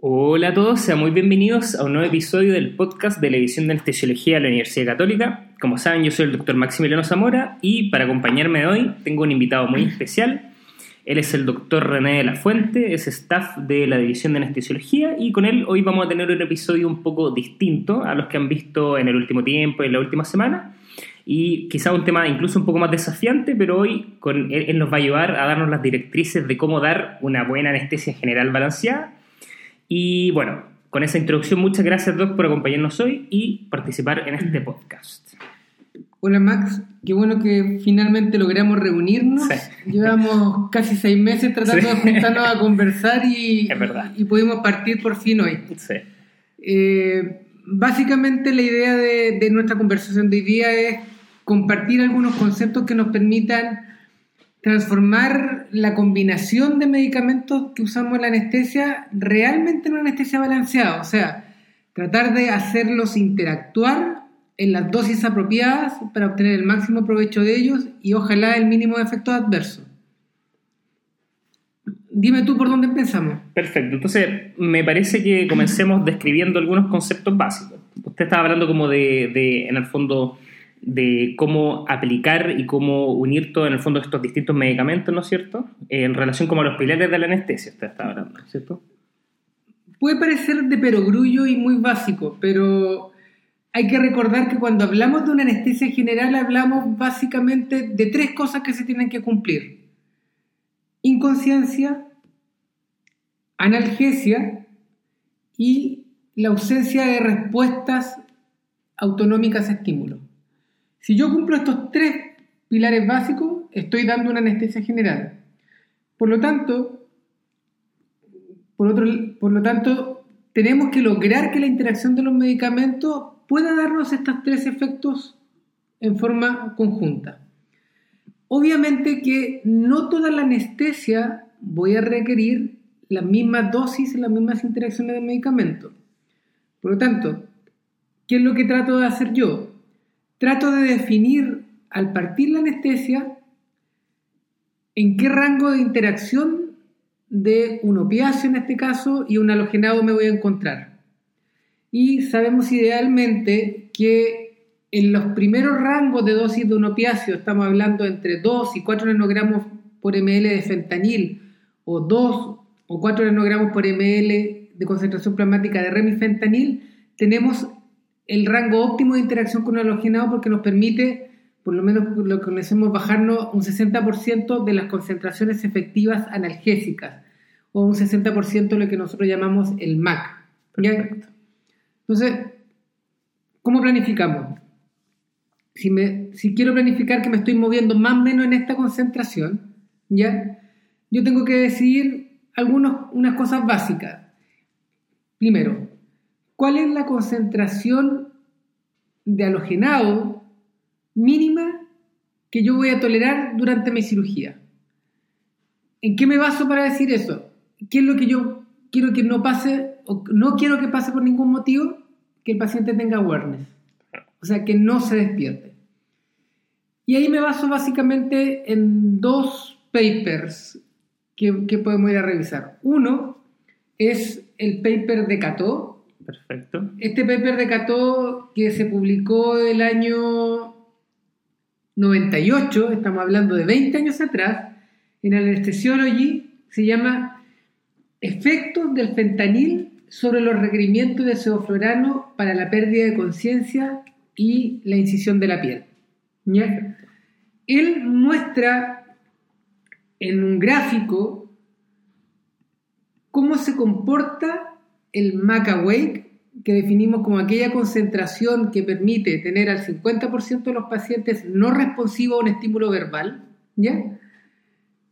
Hola a todos, sean muy bienvenidos a un nuevo episodio del podcast de la División de Anestesiología de la Universidad Católica. Como saben, yo soy el doctor Maximiliano Zamora y para acompañarme hoy tengo un invitado muy especial. Él es el doctor René de la Fuente, es staff de la División de Anestesiología y con él hoy vamos a tener un episodio un poco distinto a los que han visto en el último tiempo, en la última semana y quizá un tema incluso un poco más desafiante, pero hoy con él, él, nos va a ayudar a darnos las directrices de cómo dar una buena anestesia general balanceada y bueno, con esa introducción, muchas gracias, Doc, por acompañarnos hoy y participar en este podcast. Hola, Max. Qué bueno que finalmente logramos reunirnos. Sí. Llevamos casi seis meses tratando sí. de juntarnos a conversar y, y pudimos partir por fin hoy. Sí. Eh, básicamente, la idea de, de nuestra conversación de hoy día es compartir algunos conceptos que nos permitan transformar la combinación de medicamentos que usamos en la anestesia realmente en una anestesia balanceada, o sea, tratar de hacerlos interactuar en las dosis apropiadas para obtener el máximo provecho de ellos y ojalá el mínimo de efectos adversos. Dime tú por dónde empezamos. Perfecto, entonces me parece que comencemos describiendo algunos conceptos básicos. Usted estaba hablando como de, de en el fondo, de cómo aplicar y cómo unir todo en el fondo estos distintos medicamentos, ¿no es cierto? En relación como a los pilares de la anestesia, usted está hablando, ¿cierto? Puede parecer de perogrullo y muy básico, pero hay que recordar que cuando hablamos de una anestesia general hablamos básicamente de tres cosas que se tienen que cumplir. Inconsciencia, analgesia y la ausencia de respuestas autonómicas a estímulos. Si yo cumplo estos tres pilares básicos, estoy dando una anestesia general. Por lo tanto, por, lo tanto, tenemos que lograr que la interacción de los medicamentos pueda darnos estos tres efectos en forma conjunta. Obviamente que no toda la anestesia voy a requerir las mismas dosis y las mismas interacciones de medicamento. Por lo tanto, ¿qué es lo que trato de hacer yo? Trato de definir al partir la anestesia en qué rango de interacción de un opiáceo en este caso y un halogenado me voy a encontrar. Y sabemos idealmente que en los primeros rangos de dosis de un opiáceo, estamos hablando entre 2 y 4 nanogramos por ml de fentanil o 2 o 4 nanogramos por ml de concentración plasmática de remifentanil, tenemos el rango óptimo de interacción con el halogenado porque nos permite, por lo menos lo que conocemos, bajarnos un 60% de las concentraciones efectivas analgésicas o un 60% de lo que nosotros llamamos el MAC. ¿ya? Entonces, ¿cómo planificamos? Si, me, si quiero planificar que me estoy moviendo más o menos en esta concentración, ¿ya? yo tengo que decidir algunas unas cosas básicas. Primero, cuál es la concentración de halogenado mínima que yo voy a tolerar durante mi cirugía. ¿En qué me baso para decir eso? ¿Qué es lo que yo quiero que no pase o no quiero que pase por ningún motivo? Que el paciente tenga awareness, o sea, que no se despierte. Y ahí me baso básicamente en dos papers que, que podemos ir a revisar. Uno es el paper de Cato, Perfecto. Este paper de Cato que se publicó el año 98, estamos hablando de 20 años atrás, en Anesthesiology, se llama Efectos del fentanil sobre los requerimientos de sevoflorano para la pérdida de conciencia y la incisión de la piel. ¿Ya? Él muestra en un gráfico cómo se comporta el MAC Awake, que definimos como aquella concentración que permite tener al 50% de los pacientes no responsivos a un estímulo verbal, ¿ya?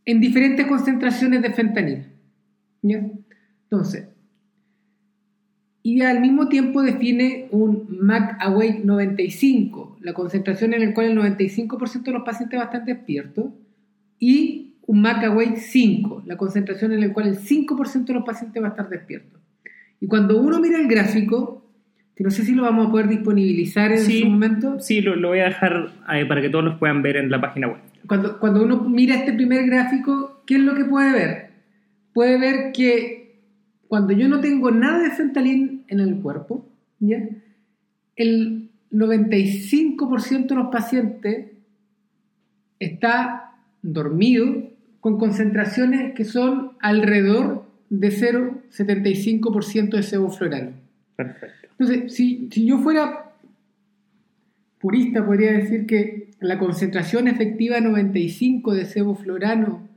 En diferentes concentraciones de fentanil, ¿ya? Entonces, y al mismo tiempo define un MAC Awake 95, la concentración en la cual el 95% de los pacientes va a estar despiertos, y un MAC Awake 5, la concentración en la cual el 5% de los pacientes va a estar despiertos. Y cuando uno mira el gráfico, que no sé si lo vamos a poder disponibilizar en sí, su momento. Sí, lo, lo voy a dejar eh, para que todos los puedan ver en la página web. Cuando, cuando uno mira este primer gráfico, ¿qué es lo que puede ver? Puede ver que cuando yo no tengo nada de fentanil en el cuerpo, ¿ya? el 95% de los pacientes está dormido con concentraciones que son alrededor de 0,75% de sevoflurano. Perfecto. Entonces, si, si yo fuera purista, podría decir que la concentración efectiva 95 de sevoflurano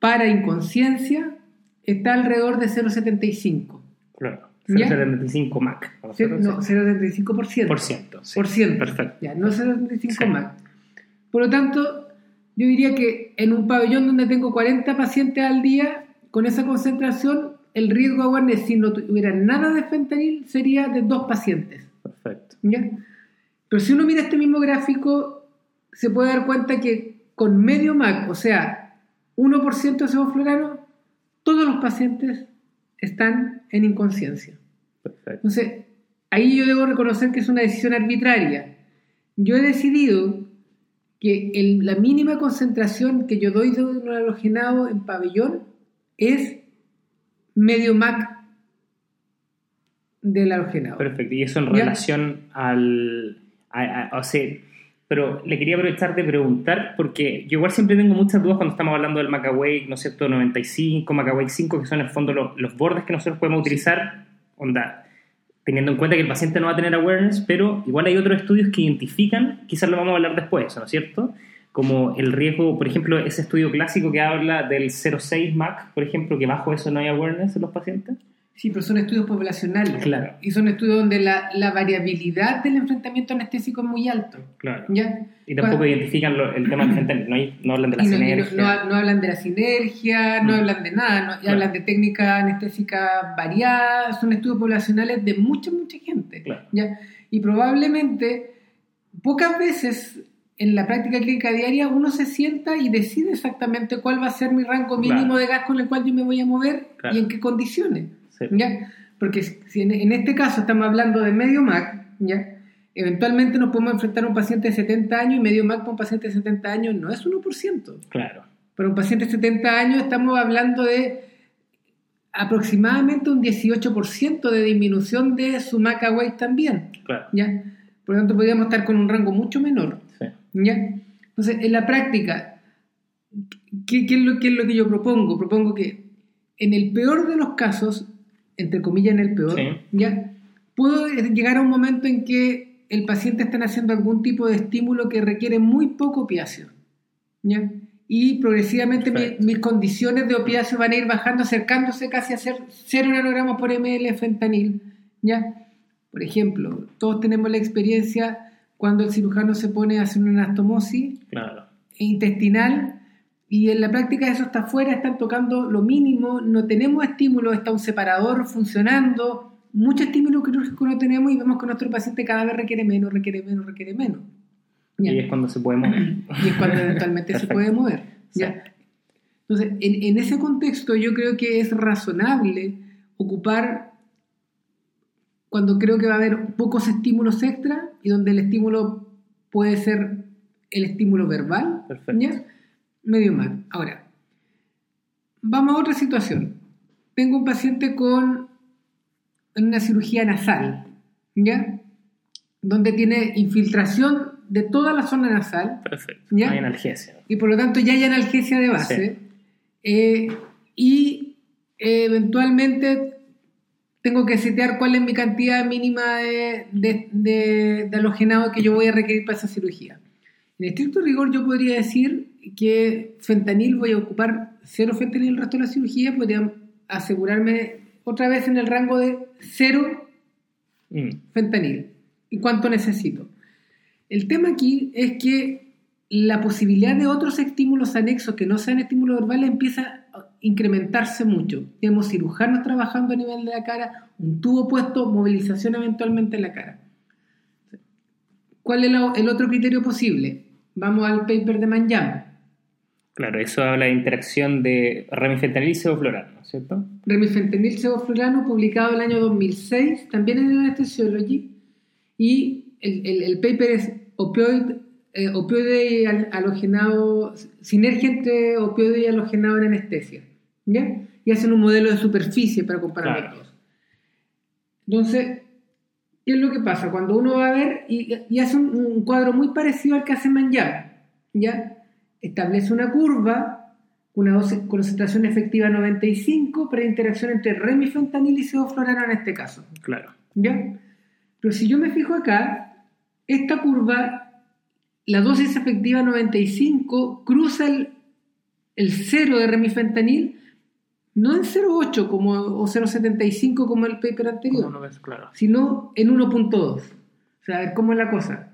para inconsciencia está alrededor de 0,75. Claro. ¿Ya? 0,75 Mac. No, 0,75%. Por ciento. sí. Por ciento. Perfecto. Ya, no 0,75 Sí. más. Por lo tanto, yo diría que en un pabellón donde tengo 40 pacientes al día, con esa concentración, el riesgo de awareness, si no tuviera nada de fentanil, sería de dos pacientes. Perfecto. ¿ya? Pero si uno mira este mismo gráfico, se puede dar cuenta que con medio MAC, o sea, 1% de sevoflurano, todos los pacientes están en inconsciencia. Perfecto. Entonces, ahí yo debo reconocer que es una decisión arbitraria. Yo he decidido que el- la mínima concentración que yo doy de un halogenado en pabellón es medio MAC del halogenado. Perfecto. Y eso en Ya. relación al. a- a- o sea, pero le quería aprovechar de preguntar, porque yo igual siempre tengo muchas dudas cuando estamos hablando del Macawake, ¿no es cierto? 95, Macawake 5, que son en el fondo los, los bordes que nosotros podemos utilizar, onda, teniendo en cuenta que el paciente no va a tener awareness, pero igual hay otros estudios que identifican, quizás lo vamos a hablar después, ¿no es cierto? Como el riesgo, por ejemplo, ese estudio clásico que habla del 0,6 MAC, por ejemplo, que bajo eso no hay awareness en los pacientes. Sí, pero son estudios poblacionales. Claro. Y son estudios donde la, la variabilidad del enfrentamiento anestésico es muy alto. Claro. ¿Ya? Y tampoco identifican lo- el tema del no, no hablan de la no, sinergia. no- no hablan de la sinergia, no hablan de nada, Claro. hablan de técnicas anestésicas variadas, son estudios poblacionales de mucha, mucha gente. Claro. ¿ya? Y probablemente, pocas veces en la práctica clínica diaria uno se sienta y decide exactamente cuál va a ser mi rango mínimo Claro. de gas con el cual yo me voy a mover Claro. y en qué condiciones. Sí. ¿ya? Porque si en, en este caso estamos hablando de medio MAC, ¿ya? eventualmente nos podemos enfrentar a un paciente de 70 años y medio MAC para un paciente de 70 años no es 1%. Claro. Para un paciente de 70 años estamos hablando de aproximadamente un 18% de disminución de su MAC weight también. Claro. ¿ya? Por lo tanto, podríamos estar con un rango mucho menor. ¿Ya? Entonces, en la práctica, ¿qué, qué es lo, qué es lo que yo propongo? Propongo que en el peor de los casos, entre comillas en el peor, Sí. ¿ya? puedo llegar a un momento en que el paciente está haciendo algún tipo de estímulo que requiere muy poco opiáceo. ¿ya? Y progresivamente mi- mis condiciones de opiáceo van a ir bajando, acercándose casi a ser 0 nanogramos por ml fentanil. ¿ya? Por ejemplo, todos tenemos la experiencia cuando el cirujano se pone a hacer una anastomosis Claro. intestinal y en la práctica eso está afuera, están tocando lo mínimo, no tenemos estímulo, está un separador funcionando, mucho estímulo quirúrgico no tenemos y vemos que nuestro paciente cada vez requiere menos, requiere menos, requiere menos. Ya. Y es cuando se puede mover. Y es cuando eventualmente se puede mover. Sí. ¿ya? Entonces, en, en ese contexto yo creo que es razonable ocupar cuando creo que va a haber pocos estímulos extra y donde el estímulo puede ser el estímulo verbal, Perfecto. ¿ya? medio mal. Ahora, vamos a otra situación. Tengo un paciente con una cirugía nasal, ¿ya? Donde tiene infiltración de toda la zona nasal Perfecto. ¿Ya? Hay analgesia. y por lo tanto ya hay analgesia de base. Eh, y eh, eventualmente tengo que setear cuál es mi cantidad mínima de, de, de- de halogenado que yo voy a requerir para esa cirugía. En estricto rigor yo podría decir que fentanil voy a ocupar cero fentanil el resto de la cirugía, podría asegurarme otra vez en el rango de cero Mm. fentanil y cuánto necesito. El tema aquí es que la posibilidad de otros estímulos anexos que no sean estímulos verbales empieza incrementarse mucho. Tenemos cirujanos trabajando a nivel de la cara, un tubo puesto, movilización eventualmente en la cara. ¿Cuál es el otro criterio posible? Vamos al paper de Manjam. Claro, eso habla de interacción de remifentanil y sevoflurano, ¿no es cierto? Remifentanil sevoflurano, publicado en el año 2006, también en Anesthesiology, y el, el- el paper es opioid, eh, opioide y al- halogenado, sinergia entre opioide y halogenado en anestesia. ¿ya? y hacen un modelo de superficie para comparar Claro. los dos. Entonces, ¿qué es lo que pasa? Cuando uno va a ver y, y hace un, un cuadro muy parecido al que hace Manjaro, ¿ya? Establece una curva, una dosis- concentración efectiva 95 para interacción entre remifentanil y sevoflurano en este caso. Claro. ¿Ya? Pero si yo me fijo acá, esta curva, la dosis efectiva 95 cruza el, el 0 de remifentanil, no en 0,8 como, o 0,75 como el paper anterior, ¿Cómo no ves? Claro. sino en 1.2. O sea, a ver cómo es la cosa.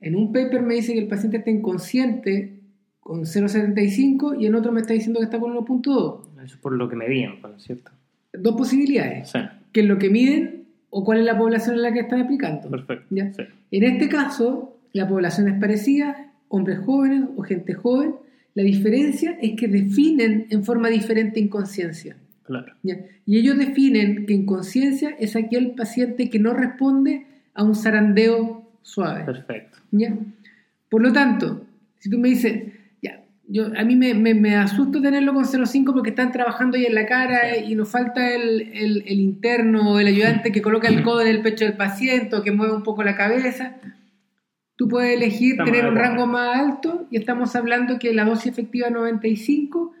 En un paper me dice que el paciente está inconsciente con 0,75 y en otro me está diciendo que está con 1.2. Eso es por lo que medían, ¿no es cierto? Dos posibilidades. Sí, Que es lo que miden o cuál es la población en la que están aplicando. perfecto. ¿Ya? Sí. En este caso, la población es parecida, hombres jóvenes o gente joven. La diferencia es que definen en forma diferente inconsciencia. Claro. ¿ya? Y ellos definen que inconsciencia es aquel paciente que no responde a un zarandeo suave. Perfecto. ¿ya? Por lo tanto, si tú me dices, ya, yo, a mí me, me, me asusto tenerlo con 0,5 porque están trabajando ahí en la cara Sí. y nos falta el, el, el interno o el ayudante que coloca el codo en el pecho del paciente o que mueve un poco la cabeza. Tú puedes elegir Estamos tener un rango más alto y estamos hablando que la dosis efectiva 95,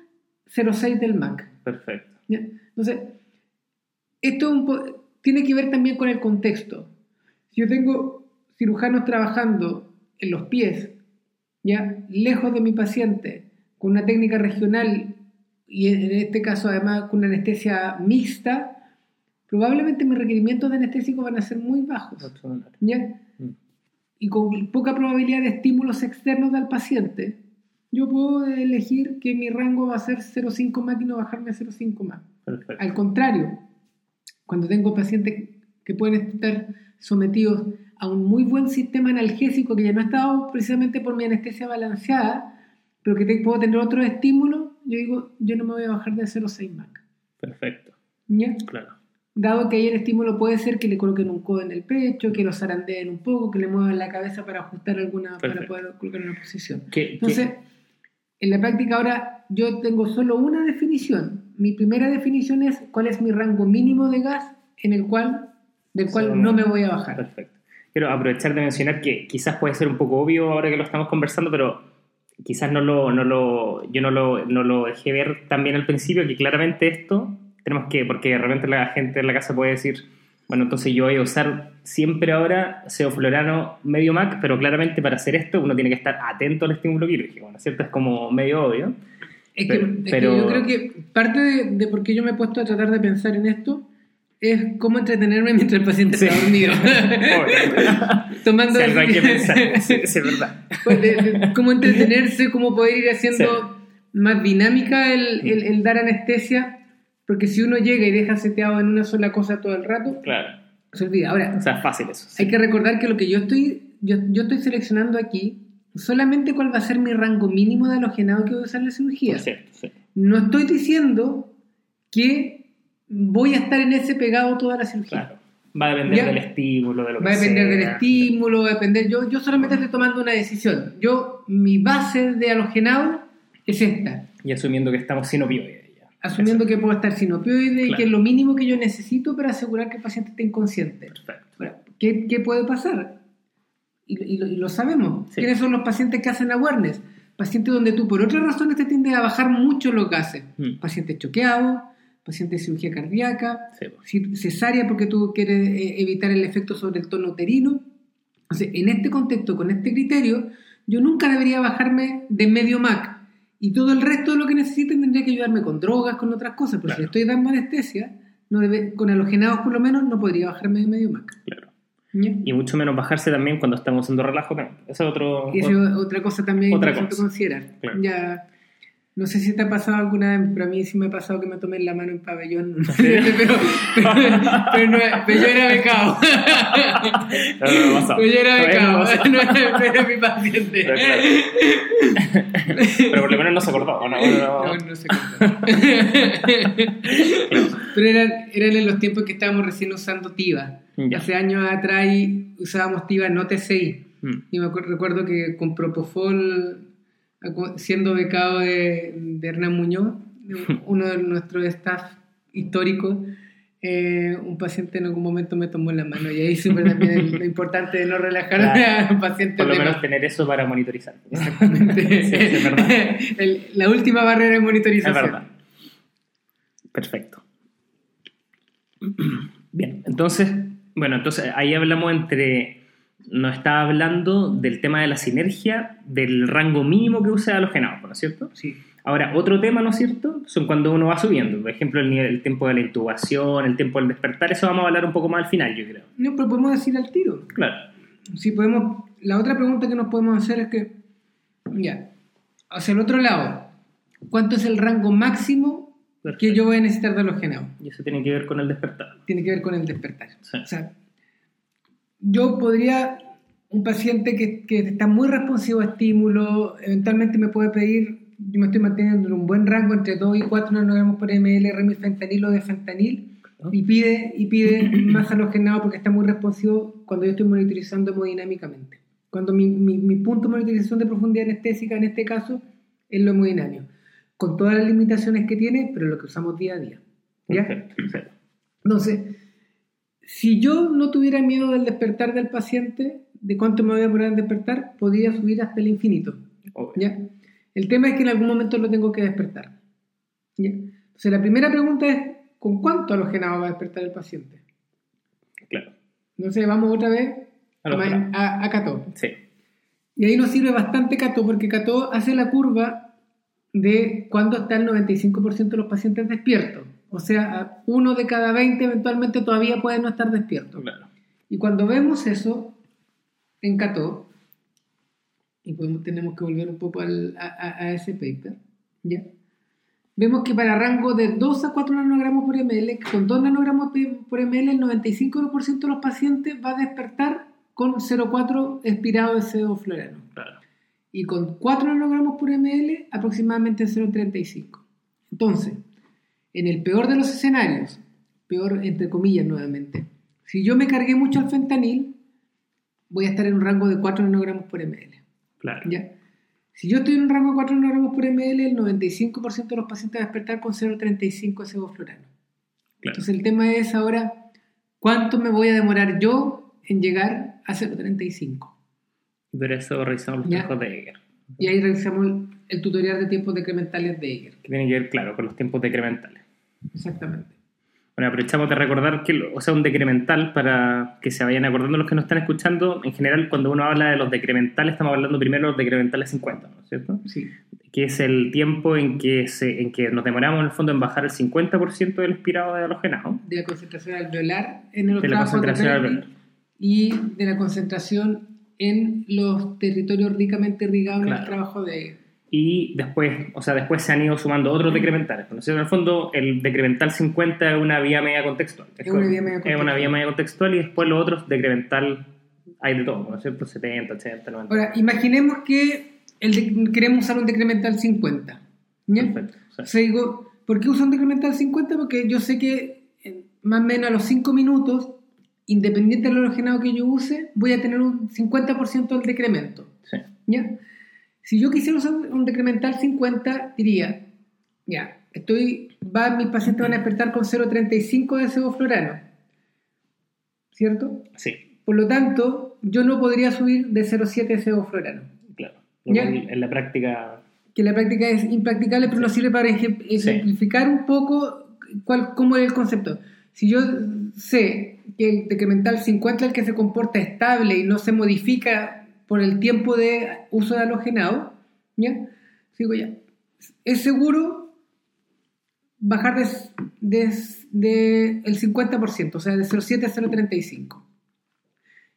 0,6 del MAC. Perfecto. ¿ya? Entonces, esto es un po- tiene que ver también con el contexto. Si yo tengo cirujanos trabajando en los pies, ya lejos de mi paciente, con una técnica regional y en este caso además con una anestesia mixta, probablemente mis requerimientos de anestésico van a ser muy bajos. ¿ya? Y con poca probabilidad de estímulos externos del paciente, yo puedo elegir que mi rango va a ser 0,5 más y no bajarme a 0,5 más. Perfecto. Al contrario, cuando tengo pacientes que pueden estar sometidos a un muy buen sistema analgésico que ya no ha estado precisamente por mi anestesia balanceada, pero que te- puedo tener otro estímulo, yo digo, yo no me voy a bajar de 0,6 más. Perfecto. ¿ya? Claro. Dado que ahí el estímulo puede ser que le coloquen un codo en el pecho, que lo zarandeen un poco, que le muevan la cabeza para ajustar alguna, para poder colocar una posición. ¿Qué, Entonces, qué- en la práctica ahora yo tengo solo una definición. Mi primera definición es cuál es mi rango mínimo de gas en el cual, del cual no me voy a bajar. Perfecto. Quiero aprovechar de mencionar que quizás puede ser un poco obvio ahora que lo estamos conversando, pero quizás no lo, no lo, yo no lo, no lo dejé ver también al principio, que claramente esto tenemos que, porque de repente la gente en la casa puede decir, bueno, entonces yo voy a usar siempre ahora seoflorano medio MAC, pero claramente para hacer esto uno tiene que estar atento al estímulo quirúrgico, ¿no es cierto? Es como medio obvio. Es, que, Pero- es que yo creo que parte de, de por qué yo me he puesto a tratar de pensar en esto es cómo entretenerme mientras el paciente Sí. está dormido. Tomando Si algo hay que pensar, sí, sí, es verdad. Pues, de- de cómo entretenerse, cómo poder ir haciendo más dinámica el, el- el dar anestesia, porque si uno llega y deja seteado en una sola cosa todo el rato, Claro. se olvida. Ahora, O sea, es fácil eso. sí. hay que recordar que lo que yo estoy, yo, yo estoy seleccionando aquí, solamente cuál va a ser mi rango mínimo de halogenado que voy a usar en la cirugía. Por cierto, sí. No estoy diciendo que voy a estar en ese pegado toda la cirugía. Claro. Va a depender Ya. del estímulo, de lo que Va a depender sea. del estímulo, va a depender. Yo, yo solamente estoy tomando una decisión. Yo, mi base de halogenado es esta. Y asumiendo que estamos sin opioides. Asumiendo que puedo estar sin opioides y Claro. que es lo mínimo que yo necesito para asegurar que el paciente esté inconsciente. Perfecto. Ahora, ¿qué, qué puede pasar? Y, y lo, y lo sabemos. Sí. ¿Quiénes son los pacientes que hacen awareness? Pacientes donde tú por otras razones te tiendes a bajar mucho los gases. Mm. Pacientes choqueados, pacientes de cirugía cardíaca, Sí, cesárea porque tú quieres eh, evitar el efecto sobre el tono uterino. En este contexto, con este criterio, yo nunca debería bajarme de medio MAC. Y todo el resto de lo que necesiten tendría que ayudarme con drogas, con otras cosas. Pero si Claro. le estoy dando anestesia, no debe, con halogenados por lo menos, no podría bajarme de medio MAC. Claro. ¿Ya? Y mucho menos bajarse también cuando estamos haciendo relajo. Eso es otro... Y eso es otra cosa también Otra importante cosa. considerar. Claro. Ya, no sé si te ha pasado alguna vez, pero a mí sí me ha pasado que me tomé la mano en pabellón. Pero, pero, pero no, pero yo era becado. No, no. Pero yo era becado, no era, mi paciente. Pero claro. Pero por lo menos no se acordó. ¿o no? No, No, no sé cómo. Pero eran, eran en los tiempos que estábamos recién usando TIVA. Ya. Hace años atrás usábamos TIVA no TCI. Mm. Y me recuerdo que con Propofol, siendo becado de, de Hernán Muñoz, uno de nuestros staff históricos, eh, un paciente en algún momento me tomó la mano y ahí supe también lo importante de no relajar Claro. a un paciente. Por lo menos tener eso para monitorizar. Exactamente. Sí, es verdad. El- la última barrera de Es monitorización. verdad. Perfecto. Bien, entonces, bueno, entonces ahí hablamos entre, nos estaba hablando del tema de la sinergia, del rango mínimo que usa halogenado, ¿no es cierto? Sí. Ahora, otro tema, ¿no es cierto? Son cuando uno va subiendo, por ejemplo, el, nivel- el tiempo de la intubación, el tiempo del despertar, eso vamos a hablar un poco más al final, yo creo. No, pero podemos decir al tiro. Claro, Si podemos, la otra pregunta que nos podemos hacer es que, ya, hacia el otro lado, ¿cuánto es el rango máximo que Perfecto. yo voy a necesitar de halogenado? y eso tiene que ver con el despertar. Tiene que ver con el despertar. Sí. O sea, yo podría, un paciente que, que está muy responsivo a estímulo, eventualmente me puede pedir, yo me estoy manteniendo en un buen rango entre 2 y 4 nanogramos por ml remifentanil o de fentanil, y pide, y pide más halogenado porque está muy responsivo cuando yo estoy monitorizando hemodinámicamente. Cuando mi, mi, mi punto de monitorización de profundidad anestésica en este caso es lo hemodinámico, con todas las limitaciones que tiene, pero lo que usamos día a día. ¿Ya? Perfecto. Entonces, si yo no tuviera miedo del despertar del paciente, de cuánto me voy a demorar en despertar, podría subir hasta el infinito. ¿ya? El tema es que en algún momento lo tengo que despertar. ¿ya? Entonces, la primera pregunta es, ¿con cuánto halogenado va a despertar el paciente? Claro, Entonces, vamos otra vez a, a, Cató. sí, Y ahí nos sirve bastante Cató, porque Cató hace la curva de cuándo está el 95% de los pacientes despiertos. O sea, uno de cada 20 eventualmente todavía puede no estar despierto. claro. Y cuando vemos eso en Cató, y podemos- tenemos que volver un poco al- a, a- ese paper, ¿ya? vemos que para rango de 2 a 4 nanogramos por ml, con 2 nanogramos por ml, el 95% de los pacientes va a despertar con 0,4 expirado de CO florano. claro. Y con 4 nanogramos por ml, aproximadamente 0,35. Entonces, en el peor de los escenarios, peor entre comillas nuevamente, si yo me cargué mucho al fentanil, voy a estar en un rango de 4 nanogramos por ml. Claro. ¿ya? Si yo estoy en un rango de 4 nanogramos por ml, el 95% de los pacientes va a despertar con 0,35 de sevoflurano. Claro. Entonces el tema es ahora, ¿cuánto me voy a demorar yo en llegar a 0,35? Pero eso revisamos los tiempos de Eiger. Y ahí revisamos el, el tutorial de tiempos decrementales de Eiger. Que tiene que ver, claro, con los tiempos decrementales. Exactamente. Bueno, aprovechamos de recordar que, o sea, un decremental, para que se vayan acordando los que nos están escuchando, en general, cuando uno habla de los decrementales, estamos hablando primero de los decrementales 50, ¿no es cierto? Sí. Que es el tiempo en que, se, en que nos demoramos, en el fondo, en bajar el 50% del expirado de halogenado. De la concentración alveolar en los De la concentración Berkeley alveolar. y de la concentración en los territorios ricamente irrigados en Claro. el trabajo de. Y después, o sea, después se han ido sumando otros decrementales. ¿no? En el fondo, el decremental 50 es una vía media contextual. Es una vía media Es una contextual. vía media contextual y después los otros decremental hay de todo, ¿no es cierto? 70, 80, 90. Ahora, imaginemos que el de- queremos usar un decremental 50. ¿ya? Perfecto. o sea, O sea, digo, ¿por qué uso un decremental 50? Porque yo sé que más o menos a los 5 minutos, independiente del halogenado que yo use, voy a tener un 50% del decremento. sí. ¿ya? Si yo quisiera usar un decremental 50, diría, ya, estoy, va, mis pacientes van a despertar con 0,35 de sevoflorano, ¿cierto? Sí, Por lo tanto, yo no podría subir de 0,7 de sevoflorano. claro. Ya. en la práctica, que la práctica es impracticable, pero nos sirve para ejem- ejemplificar un poco cuál, cómo es el concepto. Si yo sé que el decremental 50 es el que se comporta estable y no se modifica por el tiempo de uso de halogenado, ¿ya? Digo ya, es seguro bajar de, de- de el 50%, o sea, de 0,7 a 0,35.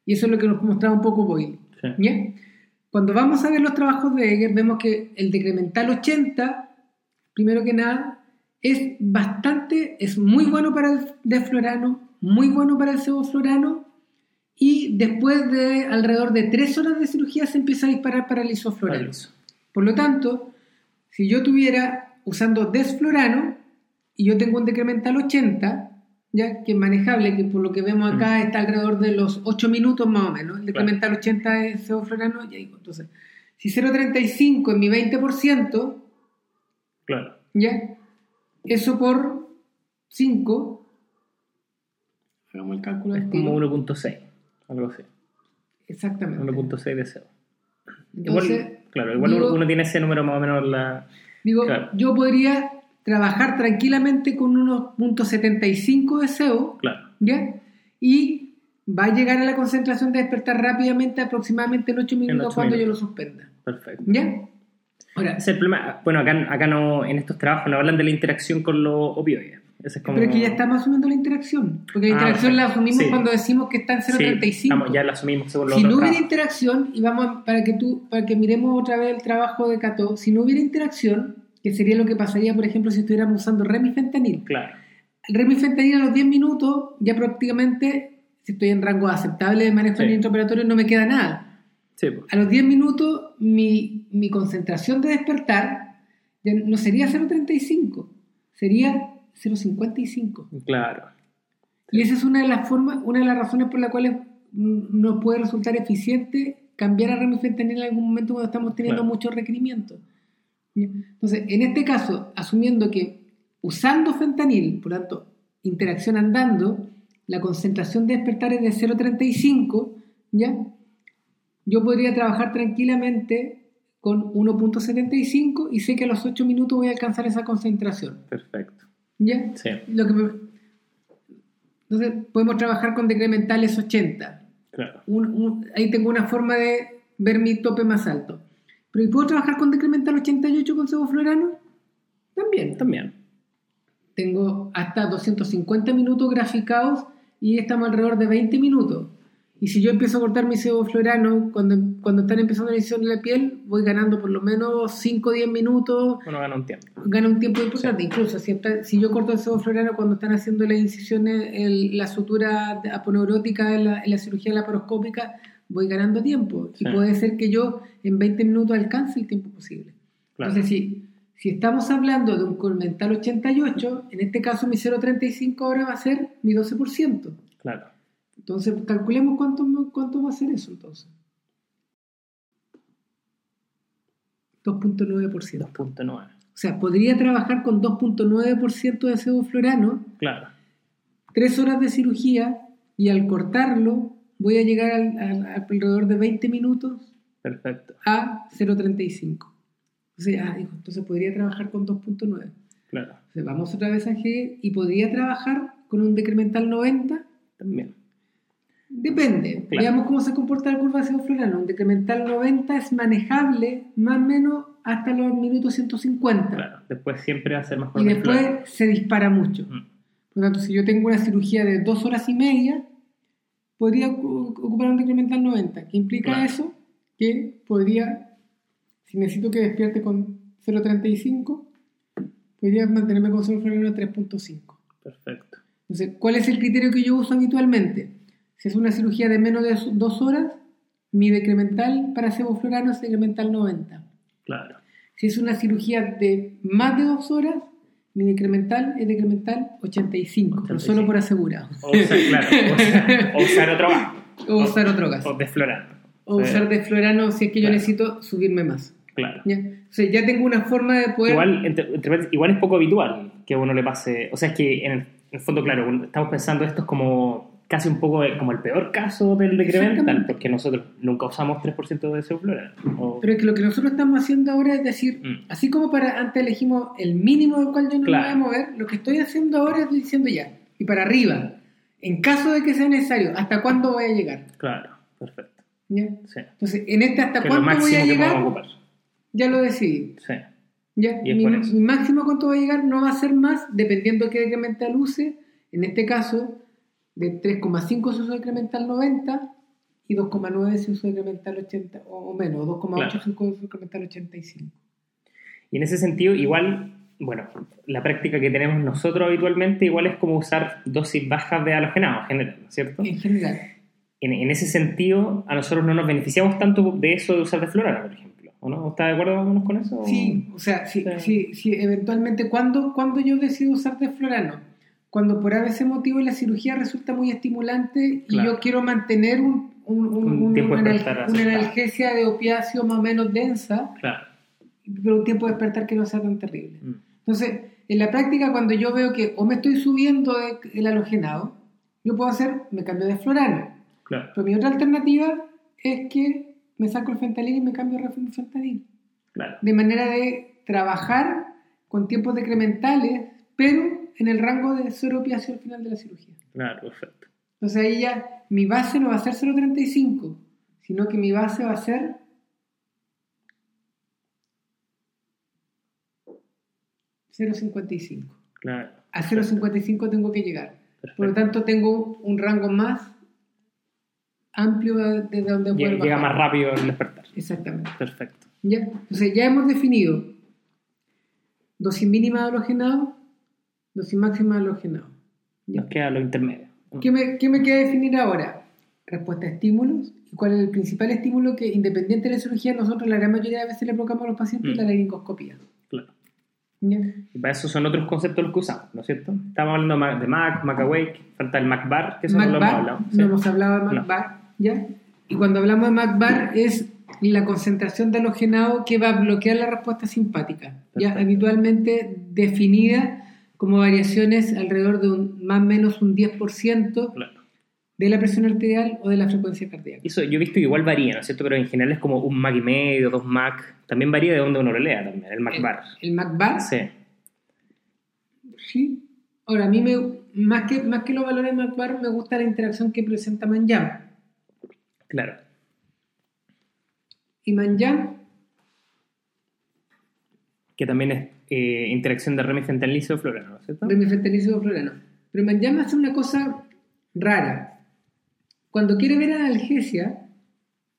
Y eso es lo que nos mostraba un poco Boyle. sí. ¿Ya? Cuando vamos a ver los trabajos de Eger, vemos que el decremental 80, primero que nada, es bastante, es muy bueno para el desflorano, muy bueno para el sevoflorano, y después de alrededor de 3 horas de cirugía se empieza a disparar para el isoflorano. Paralizo. Por lo tanto, si yo tuviera usando desflorano y yo tengo un decremental 80, ya que es manejable, que por lo que vemos acá está alrededor de los 8 minutos más o menos, el decremental 80 es sevoflorano, ya digo, entonces, si 0.35 es mi 20%, Claro. ya, Eso por 5. Hagamos el cálculo. Es como tiro. 1.6, algo así. Exactamente. 1.6 de SEO. Entonces, igual, claro, igual digo- uno, tiene ese número más o menos en la... Digo, Claro. yo podría trabajar tranquilamente con unos puntos 75 de SEO, Claro, ¿ya? Y va a llegar a la concentración de despertar rápidamente, aproximadamente en 8 minutos cuando yo lo suspenda, perfecto. ¿ya? Ahora, Ese es el problema. Bueno, acá, acá no, en estos trabajos no hablan de la interacción con los opioides. Ese es como... pero es que ya estamos asumiendo la interacción, porque la Ah, interacción la asumimos Sí. cuando decimos que está en Sí, 0.35. estamos- ya lo asumimos según si no hubiera interacción, y vamos a- para que tú, para que miremos otra vez el trabajo de Cato, si no hubiera interacción, que sería lo que pasaría, por ejemplo, si estuviéramos usando remifentanil. Claro, El remifentanil a los 10 minutos, ya prácticamente, si estoy en rango aceptable de manejo Sí. intraoperatorio, no me queda nada. sí, pues. A los 10 minutos, mi, mi concentración de despertar ya no sería 0.35, sería 0.55. claro. Y esa es una de las formas, una de las razones por las cuales mm, nos puede resultar eficiente cambiar a remifentanil en algún momento cuando estamos teniendo Claro. muchos requerimientos. Entonces, en este caso, asumiendo que usando fentanil, por tanto, interacción andando, la concentración de despertar es de 0.35, ¿ya? Yo podría trabajar tranquilamente con 1.75 y sé que a los 8 minutos voy a alcanzar esa concentración, Perfecto. ¿Ya? Sí, Lo que me- Entonces, podemos trabajar con decrementales 80. claro. Un- un- ahí tengo una forma de ver mi tope más alto. Pero ¿y puedo trabajar con decremental 88 con sevoflurano? También. También. Tengo hasta 250 minutos graficados y estamos alrededor de 20 minutos. Y si yo empiezo a cortar mi sevoflurano cuando, cuando están empezando la incisión de la piel, voy ganando por lo menos 5 o 10 minutos Uno gana un tiempo. gana un tiempo importante. Incluso si, está- si yo corto el sevoflurano cuando están haciendo las incisiones, el- la sutura aponeurótica en la, en la cirugía laparoscópica, voy ganando tiempo. Y Sí. puede ser que yo en 20 minutos alcance el tiempo posible. Claro. Entonces, si, si estamos hablando de un Colmental 88, en este caso mi 0.35 ahora va a ser mi 12%. Claro. Entonces, calculemos cuánto, cuánto va a ser eso entonces. 2.9%. 2.9. O sea, podría trabajar con 2.9% de sevoflurano, Claro. 3 horas de cirugía, y al cortarlo voy a llegar al, al- alrededor de 20 minutos Perfecto. a 0.35. O sea, ah, dijo, entonces podría trabajar con 2.9. Claro. O sea, vamos otra vez a G y podría trabajar con un decremental 90. También. Depende. Claro. Veamos cómo se comporta la curva de sevoflurano. Un decremental 90 es manejable más o menos hasta los minutos 150. Claro. Después siempre va a ser mejor. y después se dispara mucho. Mm. Por lo tanto, si yo tengo una cirugía de dos horas y media, podría ocu- ocupar un decremental 90. ¿Qué implica Claro. eso? Que podría, si necesito que despierte con 0.35, podría mantenerme con sevoflurano a 3.5. Perfecto. Entonces, ¿cuál es el criterio que yo uso habitualmente? Si es una cirugía de menos de dos horas, mi decremental para sevoflurano es decremental 90. Claro. Si es una cirugía de más de dos horas, mi decremental es decremental 85, pero 85. solo por asegurado. O usar, claro, o usar, o usar otro gas. O usar otro gas. O desflorando. O usar desflorano si es que yo necesito subirme más. Claro. ¿ya? O sea, ya tengo una forma de poder... Igual, entre- entre igual es poco habitual que a uno le pase. O sea, es que en el, en el fondo, claro, estamos pensando esto es como casi un poco el- como el peor caso del decremental, porque nosotros nunca usamos 3% de sevoflurano. O- Pero es que lo que nosotros estamos haciendo ahora es decir, Mm. así como para antes elegimos el mínimo del cual yo no Claro. me voy a mover, lo que estoy haciendo ahora es diciendo ya, y para arriba, en caso de que sea necesario, ¿hasta cuándo voy a llegar? Claro, perfecto. ¿Ya? Sí. Entonces, en este hasta Que cuánto voy a llegar, ya lo decidí. Sí. ¿ya? Y Mi, mi máximo cuánto va a llegar no va a ser más, dependiendo de qué decremental use, en este caso, de 3,5 si uso decremental 90 y 2,9 si uso decremental 80 o, o menos, o 2,8 Claro. si uso decremental 85. Y en ese sentido, igual, bueno, la práctica que tenemos nosotros habitualmente igual es como usar dosis bajas de halogenado en general, ¿no es ¿cierto? En general. En, en ese sentido, a nosotros no nos beneficiamos tanto de eso de usar desflorano, por ejemplo. ¿O no? ¿Está de acuerdo o con eso? Sí, o sea, si, Sí. si, si eventualmente, ¿cuándo, cuándo yo decido usar desflorano? Cuando por ese motivo la cirugía resulta muy estimulante y Claro. yo quiero mantener un, un- un- Un una, una analgesia de opiáceo más o menos densa, Claro. pero un tiempo de despertar que no sea tan terrible. Mm. Entonces, en la práctica cuando yo veo que o me estoy subiendo de- el halogenado, yo puedo hacer, me cambio de florano. Claro, Pero mi otra alternativa es que me saco el fentanil y me cambio a fentanil. claro. De manera de trabajar con tiempos decrementales, pero en el rango de cero opiáceo al final de la cirugía. Claro, perfecto. Entonces ahí ya mi base no va a ser 0.35, sino que mi base va a ser 0.55. Claro. A 0.55 tengo que llegar. Perfecto. Por lo tanto, tengo un rango más amplio desde donde Llega, puedo llega bajar. más rápido el despertar. Exactamente. Perfecto. ¿Ya? Entonces, ya hemos definido dosis mínima de halogenado, dosis máxima de halogenado. ¿ya? Nos queda lo intermedio. ¿Qué me, qué me queda definir ahora? Respuesta a estímulos. ¿Y cuál es el principal estímulo que, independiente de la cirugía, nosotros la gran mayoría de veces le provocamos a los pacientes? Mm. La laringoscopía. Claro. ¿Ya? Y para eso son otros conceptos los que usamos, ¿no es cierto? Estamos hablando de Mac, Mac Awake, falta el Mac Bar, que eso no lo hemos MacBar, hablado. no sí. hemos hablado de No. MacBar, ¿ya? Y cuando hablamos de MacBar es la concentración de halogenado que va a bloquear la respuesta simpática, ya Perfecto. habitualmente definida como variaciones alrededor de un, más o menos un 10% Claro. de la presión arterial o de la frecuencia cardíaca. Eso yo he visto que igual varía, ¿no es cierto? Pero en general es como un Mac y medio, dos Mac. También varía de donde uno lo lea también, el Mac Bar. El, el MacBar, Sí, sí. Ahora, a mí me, más, que, más que los valores de MacBar me gusta la interacción que presenta Manjam. claro. Y Manjam Que también es eh, interacción de remifentanil y florano, ¿no es cierto? remifentanil florano. Pero Manjam hace una cosa rara. Cuando quiere ver analgesia,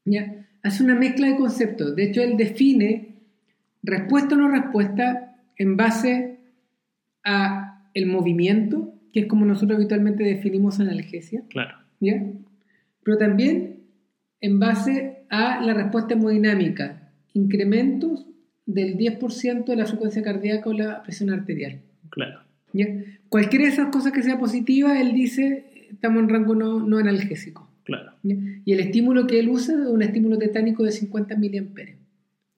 ¿ya? hace una mezcla de conceptos. De hecho, él define respuesta o no respuesta en base a el movimiento, que es como nosotros habitualmente definimos analgesia, Claro. ¿ya? Pero también en base a la respuesta hemodinámica, incrementos del 10% de la frecuencia cardíaca o la presión arterial. Claro. ¿ya? Cualquiera de esas cosas que sea positiva, él dice, estamos en rango no, no analgésico. Claro. ¿ya? Y el estímulo que él usa es un estímulo tetánico de 50 miliamperes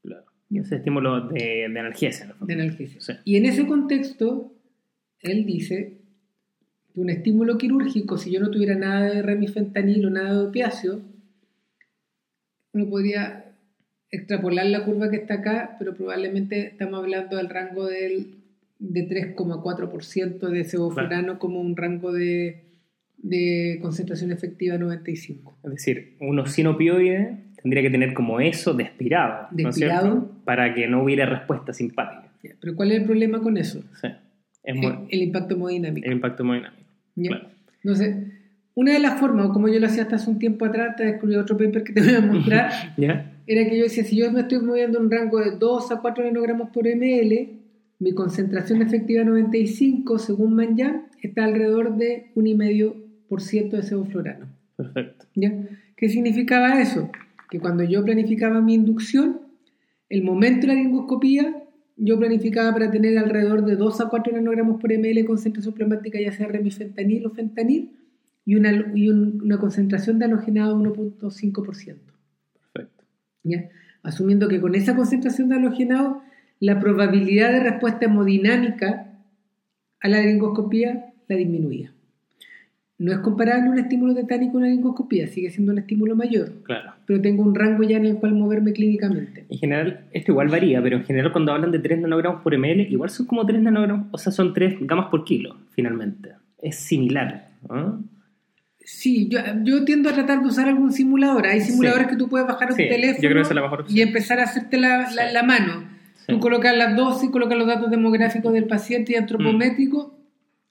Claro. Y ese estímulo de, de analgesia, en el fondo. de analgesia. Sí. Y en ese contexto, él dice que un estímulo quirúrgico, si yo no tuviera nada de remifentanil o nada de opiáceo, uno podría extrapolar la curva que está acá, pero probablemente estamos hablando del rango del, de 3,4% de sevoflurano como un rango de, de concentración efectiva 95. Es decir, uno sin opioide tendría que tener como eso despirado, ¿no es Despirado. cierto? Para que no hubiera respuesta simpática. Pero ¿cuál es el problema con eso? Sí. Es El, muy- el impacto hemodinámico. el impacto hemodinámico. Entonces, una de las formas, o como yo lo hacía hasta hace un tiempo atrás, te descubrí otro paper que te voy a mostrar, ¿Ya? Era que yo decía, si yo me estoy moviendo en un rango de 2 a 4 nanogramos por ml, mi concentración efectiva 95, según Manjam, está alrededor de 1,5% de sevoflurano. Perfecto. ¿ya? ¿Qué significaba eso? Que cuando yo planificaba mi inducción, el momento de la laringoscopía, yo planificaba para tener alrededor de 2 a 4 nanogramos por ml de concentración plasmática, ya sea remifentanil o fentanil, y una, y un- una concentración de halogenado de 1.5%. Asumiendo que con esa concentración de halogenado, la probabilidad de respuesta hemodinámica a la laringoscopía la disminuía. No es comparable un estímulo tetánico a una laringoscopía, sigue siendo un estímulo mayor, Claro. pero tengo un rango ya en el cual moverme clínicamente. En general, esto igual varía, pero en general cuando hablan de 3 nanogramos por ml, igual son como 3 nanogramos, o sea, son 3 gamas por kilo, finalmente. Es similar. ¿no? Sí, yo, yo tiendo a tratar de usar algún simulador. Hay simuladores Sí. que tú puedes bajar a tu Sí, yo teléfono creo que esa es la mejor y empezar a hacerte la, la- Sí. la mano. Tú colocas las dosis, colocas los datos demográficos del paciente y antropométricos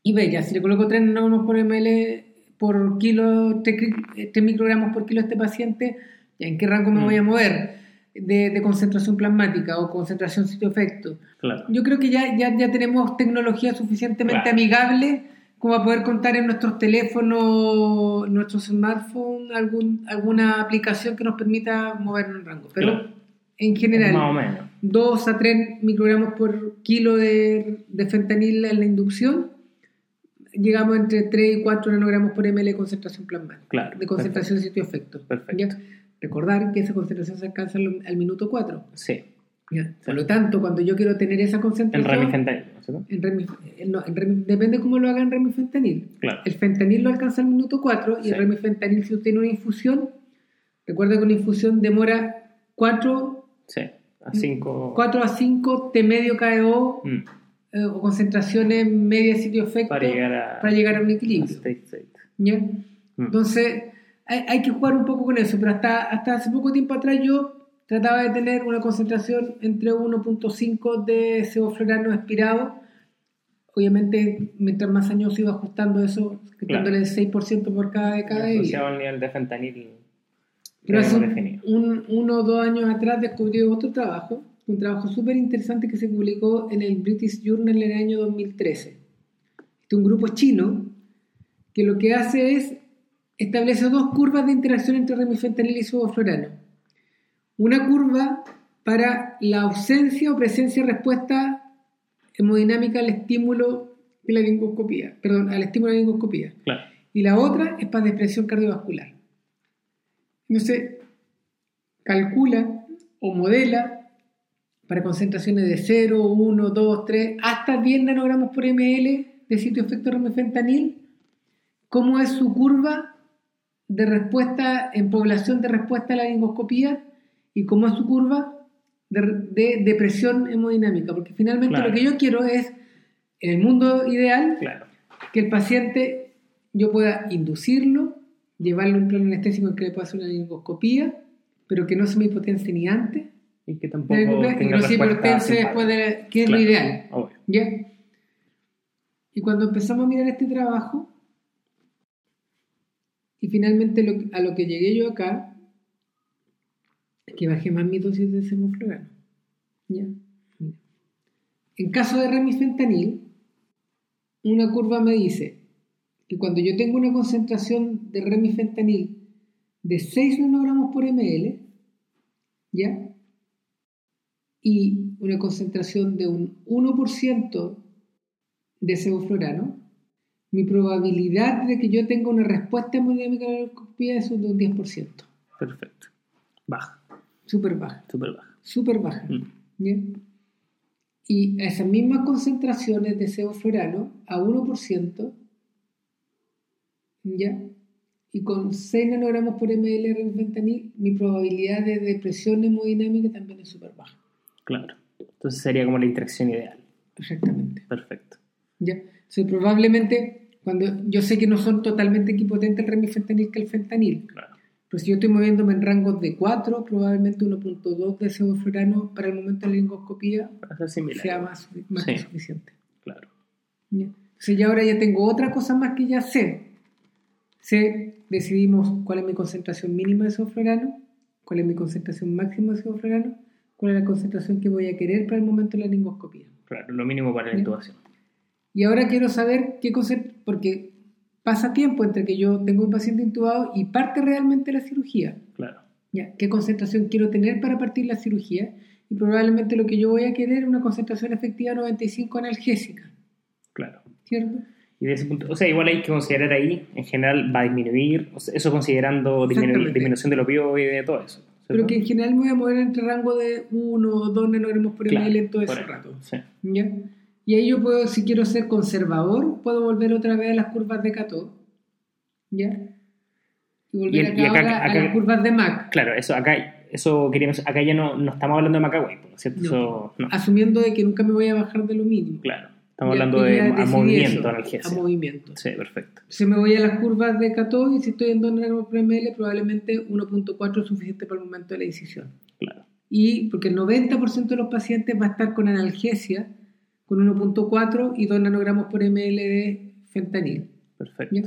y ve ya, si le coloco 3 nanogramos por ml por kilo, 3, microgramos por kilo a este paciente, ya, ¿en qué rango me Mm. voy a mover? De, de concentración plasmática o concentración sitio-efecto. Claro. Yo creo que ya, ya, ya tenemos tecnología suficientemente Claro. amigable como para poder contar en nuestros teléfonos, nuestros smartphones, algún, alguna aplicación que nos permita movernos en rango. Pero Claro. en general, Más o menos. 2 a 3 microgramos por kilo de, de fentanil en la inducción, llegamos entre 3 y 4 nanogramos por ml de concentración plasmática, Claro, de concentración sitio-efecto. Perfecto. ¿Ya? Recordar que esa concentración se alcanza al, al minuto 4. Sí. Ya. Por lo tanto, cuando yo quiero tener esa El concentración... remifentanil, ¿no es cierto? en remif- eh, no, en remi- depende cómo lo hagan remifentanil. Claro. El fentanil lo alcanza al minuto 4 y Sí. el remifentanil, si usted tiene una infusión, recuerda que una infusión demora 4, Sí, a 5. 4 a 5 T medio KO Mm. eh, o concentraciones media sitio efecto Para llegar a. para llegar a un a equilibrio. state state. ¿ya? Mm. Entonces, hay, hay que jugar un poco con eso, pero hasta, hasta hace poco tiempo atrás yo trataba de tener una concentración entre 1.5 de sevoflurano expirado. Obviamente, mientras más años iba ajustando eso, quitándole el 6% por cada década vida. Asociado al nivel de fentanil. Pero hace un, uno o dos años atrás descubrí otro trabajo, un trabajo súper interesante que se publicó en el British Journal en el año 2013. Este es un grupo chino que lo que hace es establece dos curvas de interacción entre remifentanil y sevoflurano. Una curva para la ausencia o presencia de respuesta hemodinámica al estímulo de la laringoscopía, perdón, al estímulo de la laringoscopía Claro. y la otra es para depresión cardiovascular. Entonces, calcula o modela para concentraciones de 0, 1, 2, 3, hasta 10 nanogramos por ml de sitio efecto remifentanil, cómo es su curva de respuesta en población de respuesta a la laringoscopía y cómo es su curva de, de depresión hemodinámica, porque finalmente Claro. lo que yo quiero es, en el mundo ideal, Claro. que el paciente yo pueda inducirlo, llevarlo a un plan anestésico en que le pueda hacer una laringoscopía, pero que no se me hipotense ni antes, Y que de tampoco y tenga no se hipotense después de que es Claro. lo ideal. Obvio. ¿Ya? Y cuando empezamos a mirar este trabajo, y finalmente lo- a lo que llegué yo acá, que bajé más mi dosis de semoflurano. ¿Ya? En caso de remifentanil, una curva me dice que cuando yo tengo una concentración de remifentanil de 6 nanogramos por ml, ¿ya? y una concentración de un 1% de sevoflurano, mi probabilidad de que yo tenga una respuesta hemodinámica a la es de un 10%. Perfecto. Baja. Súper baja, Súper baja. súper baja. Mm. ¿ya? Y a esas mismas concentraciones de sevoflurano, a 1%, ¿ya? y con 6 nanogramos por ml de remifentanil, mi probabilidad de depresión hemodinámica también es súper baja. Claro. Entonces sería como la interacción ideal. Exactamente. Perfecto. ¿ya? O sea, probablemente, cuando yo sé que no son totalmente equipotentes el remifentanil que el fentanil, Claro. Pero si yo estoy moviéndome en rangos de 4, probablemente 1.2 de sevoflurano para el momento de la similar. sea más, más Sí. que suficiente. Claro. ¿ya? Entonces ya ahora ya tengo otra cosa más que ya sé. Sé, decidimos cuál es mi concentración mínima de sevoflurano, cuál es mi concentración máxima de sevoflurano, cuál es la concentración que voy a querer para el momento de la laringoscopía. Claro. Lo mínimo para la Ya. intubación. Y ahora quiero saber qué cosa, porque pasa tiempo entre que yo tengo un paciente intubado y parte realmente la cirugía. Claro. ¿ya? ¿Qué concentración quiero tener para partir la cirugía? Y probablemente lo que yo voy a querer es una concentración efectiva 95 analgésica, Claro. ¿cierto? Y de ese punto, o sea, igual hay que considerar ahí, en general va a disminuir, o sea, eso considerando disminu- disminución del opioide y de todo eso. ¿cierto? Pero que en general me voy a mover entre rango de 1 o 2 nanogramos por Claro, ml en todo ese rato. Sí. ¿ya? Y ahí yo puedo, si quiero ser conservador, puedo volver otra vez a las curvas de Cato. ¿Ya? Y volver Y el- acá, y acá- ahora a las curvas de Mac. Claro, eso acá, eso queríamos, acá ya no, no estamos hablando de Macaway, ¿no es cierto? No. Eso, no, Asumiendo de que nunca me voy a bajar de lo mínimo. claro. Estamos Ya- hablando de a movimiento eso, analgésico. A movimiento. Sí, perfecto. Si me voy a las curvas de Cato y si estoy en 2 nanogramos por ml, probablemente 1.4 es suficiente para el momento de la incisión. Claro. Y porque el 90% de los pacientes va a estar con analgesia con 1.4 y 2 nanogramos por ml de fentanil. Perfecto. ¿ya?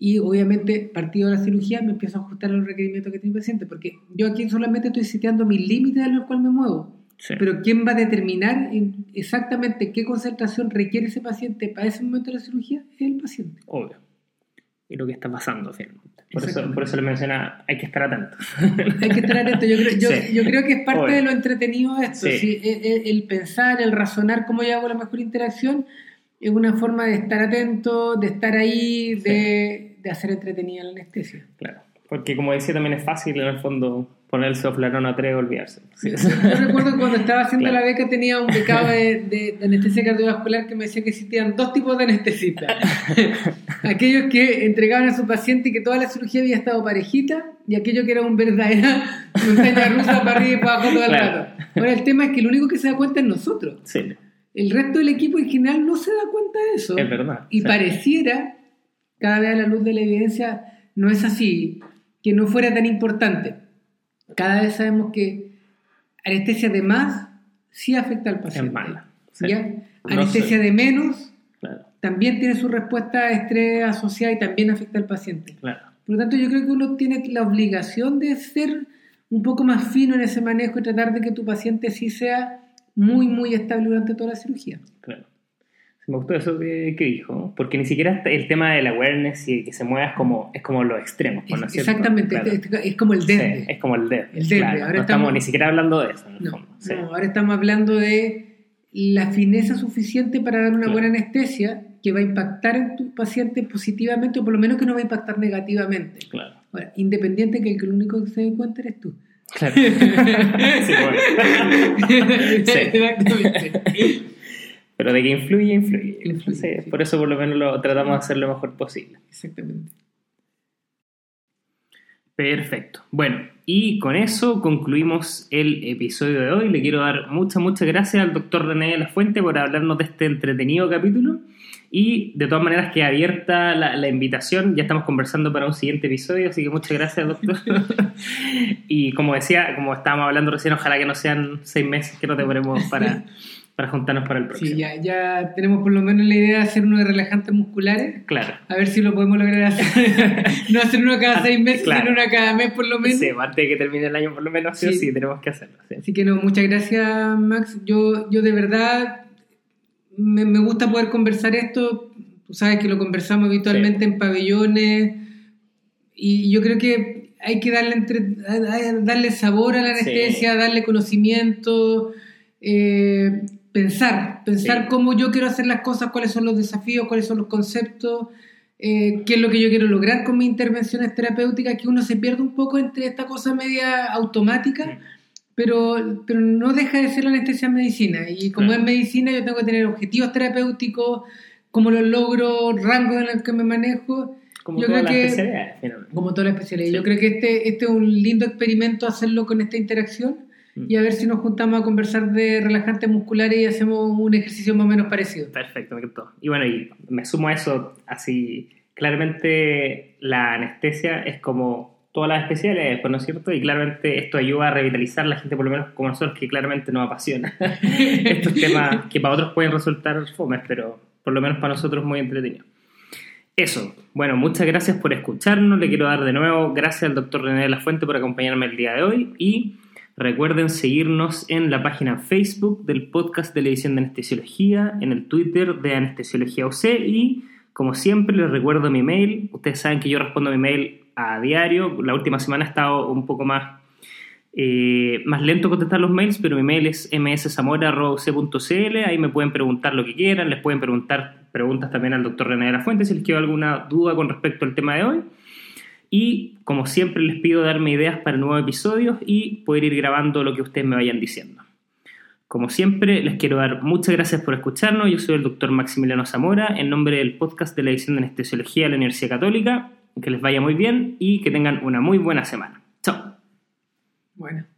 Y obviamente, partido de la cirugía, me empiezo a ajustar a los requerimientos que tiene el paciente, porque yo aquí solamente estoy seteando mis límites en los cuales me muevo. Sí. Pero ¿quién va a determinar en exactamente qué concentración requiere ese paciente para ese momento de la cirugía? Es el paciente. Obvio. Y lo que está pasando finalmente. Por eso, por eso le menciona, hay que estar atento. Hay que estar atento. Yo creo, yo, Sí. yo creo que es parte Obvio. de lo entretenido de esto. Sí. ¿sí? El, el- el pensar, el razonar cómo yo hago la mejor interacción es una forma de estar atento, de estar ahí, de, de hacer entretenida la anestesia. Claro. Porque como decía, también es fácil en el fondo ponerse a tres y olvidarse. Sí. Yo recuerdo que cuando estaba haciendo Claro. la beca tenía un becado de, de- de anestesia cardiovascular que me decía que existían dos tipos de anestesistas. aquellos que entregaban a su paciente y que toda la cirugía había estado parejita y aquellos que era un verdadera montaña rusa para arriba y para abajo todo el Claro. rato. Ahora el tema es que el único que se da cuenta es nosotros. Sí, El resto del equipo en general no se da cuenta de eso. es verdad. Y pareciera, cada vez a la luz de la evidencia, no es así, que no fuera tan importante. Cada vez sabemos que anestesia de más sí afecta al paciente. Es mala. sí. ¿ya? No Anestesia sé. de menos Claro, también tiene su respuesta a estrés asociada y también afecta al paciente. claro. Por lo tanto, yo creo que uno tiene la obligación de ser un poco más fino en ese manejo y tratar de que tu paciente sí sea muy, muy estable durante toda la cirugía. Claro. Me gustó eso que, que dijo, porque ni siquiera el tema del awareness y que se mueva es como, es como los extremos, ¿no es cierto? Exactamente, Claro. es, es como el Sí, dente. es como el dente, claro. ahora no estamos estamos- ni siquiera hablando de eso. en el No, fondo. Sí. no, ahora estamos hablando de la fineza suficiente para dar una Claro. buena anestesia que va a impactar en tu paciente positivamente o por lo menos que no va a impactar negativamente. Claro. Ahora, independiente que el, que el único que se dé cuenta eres tú. Claro. Sí, bueno. Exactamente. Pero de que influye, influye. Influye, sí. Por eso por lo menos lo tratamos de hacer lo mejor posible. Exactamente. Perfecto. Bueno, y con eso concluimos el episodio de hoy. Le quiero dar muchas, muchas gracias al doctor René de la Fuente por hablarnos de este entretenido capítulo. Y de todas maneras queda abierta la, la invitación. Ya estamos conversando para un siguiente episodio, así que muchas gracias, doctor. y como decía, como estábamos hablando recién, ojalá que no sean seis meses que no demoremos para, para juntarnos para el próximo. Sí, ya, ya tenemos por lo menos la idea de hacer uno de relajantes musculares. Claro. A ver si lo podemos lograr hacer. no hacer uno cada seis meses, Claro. sino uno cada mes por lo menos. Sí, antes de que termine el año por lo menos, sí, Sí. sí, tenemos que hacerlo. sí. Así que no, muchas gracias Max. Yo, yo de verdad me, me gusta poder conversar esto. Tú sabes que lo conversamos habitualmente en pabellones y yo creo que hay que darle, entre- darle sabor a la anestesia, darle conocimiento, eh, pensar, pensar Sí. cómo yo quiero hacer las cosas, cuáles son los desafíos, cuáles son los conceptos. eh, qué es lo que yo quiero lograr con mis intervenciones terapéuticas, que uno se pierde un poco entre esta cosa media automática, pero, pero no deja de ser la anestesia en medicina. Y como Claro. es medicina, yo tengo que tener objetivos terapéuticos, cómo los logro, rangos en los que me manejo. Como Yo todas creo que- especialidades, finalmente. Como todas las especialidades. Sí. Yo creo que este, este es un lindo experimento hacerlo con esta interacción. Y a ver si nos juntamos a conversar de relajantes musculares y hacemos un ejercicio más o menos parecido. Perfecto, me encantó. Y bueno, y me sumo a eso, así, claramente la anestesia es como todas las especialidades, pues, ¿no es cierto? Y claramente esto ayuda a revitalizar a la gente, por lo menos como nosotros, que claramente nos apasiona estos temas que para otros pueden resultar fomes, pero por lo menos para nosotros muy entretenido. Eso, bueno, muchas gracias por escucharnos. Le quiero dar de nuevo gracias al doctor René de la Fuente por acompañarme el día de hoy y recuerden seguirnos en la página Facebook del podcast de la edición de anestesiología, en el Twitter de Anestesiología UC y como siempre les recuerdo mi mail. Ustedes saben que yo respondo mi mail a diario. La última semana ha estado un poco más eh, más lento contestar los mails, pero mi mail es mszamora.c.cl. Ahí me pueden preguntar lo que quieran, les pueden preguntar preguntas también al doctor René de la Fuente si les queda alguna duda con respecto al tema de hoy. Y como siempre les pido darme ideas para nuevos episodios y poder ir grabando lo que ustedes me vayan diciendo. Como siempre, les quiero dar muchas gracias por escucharnos. Yo soy el doctor Maximiliano Zamora, en nombre del podcast de la edición de Anestesiología de la Universidad Católica. Que les vaya muy bien y que tengan una muy buena semana. Chao. Bueno.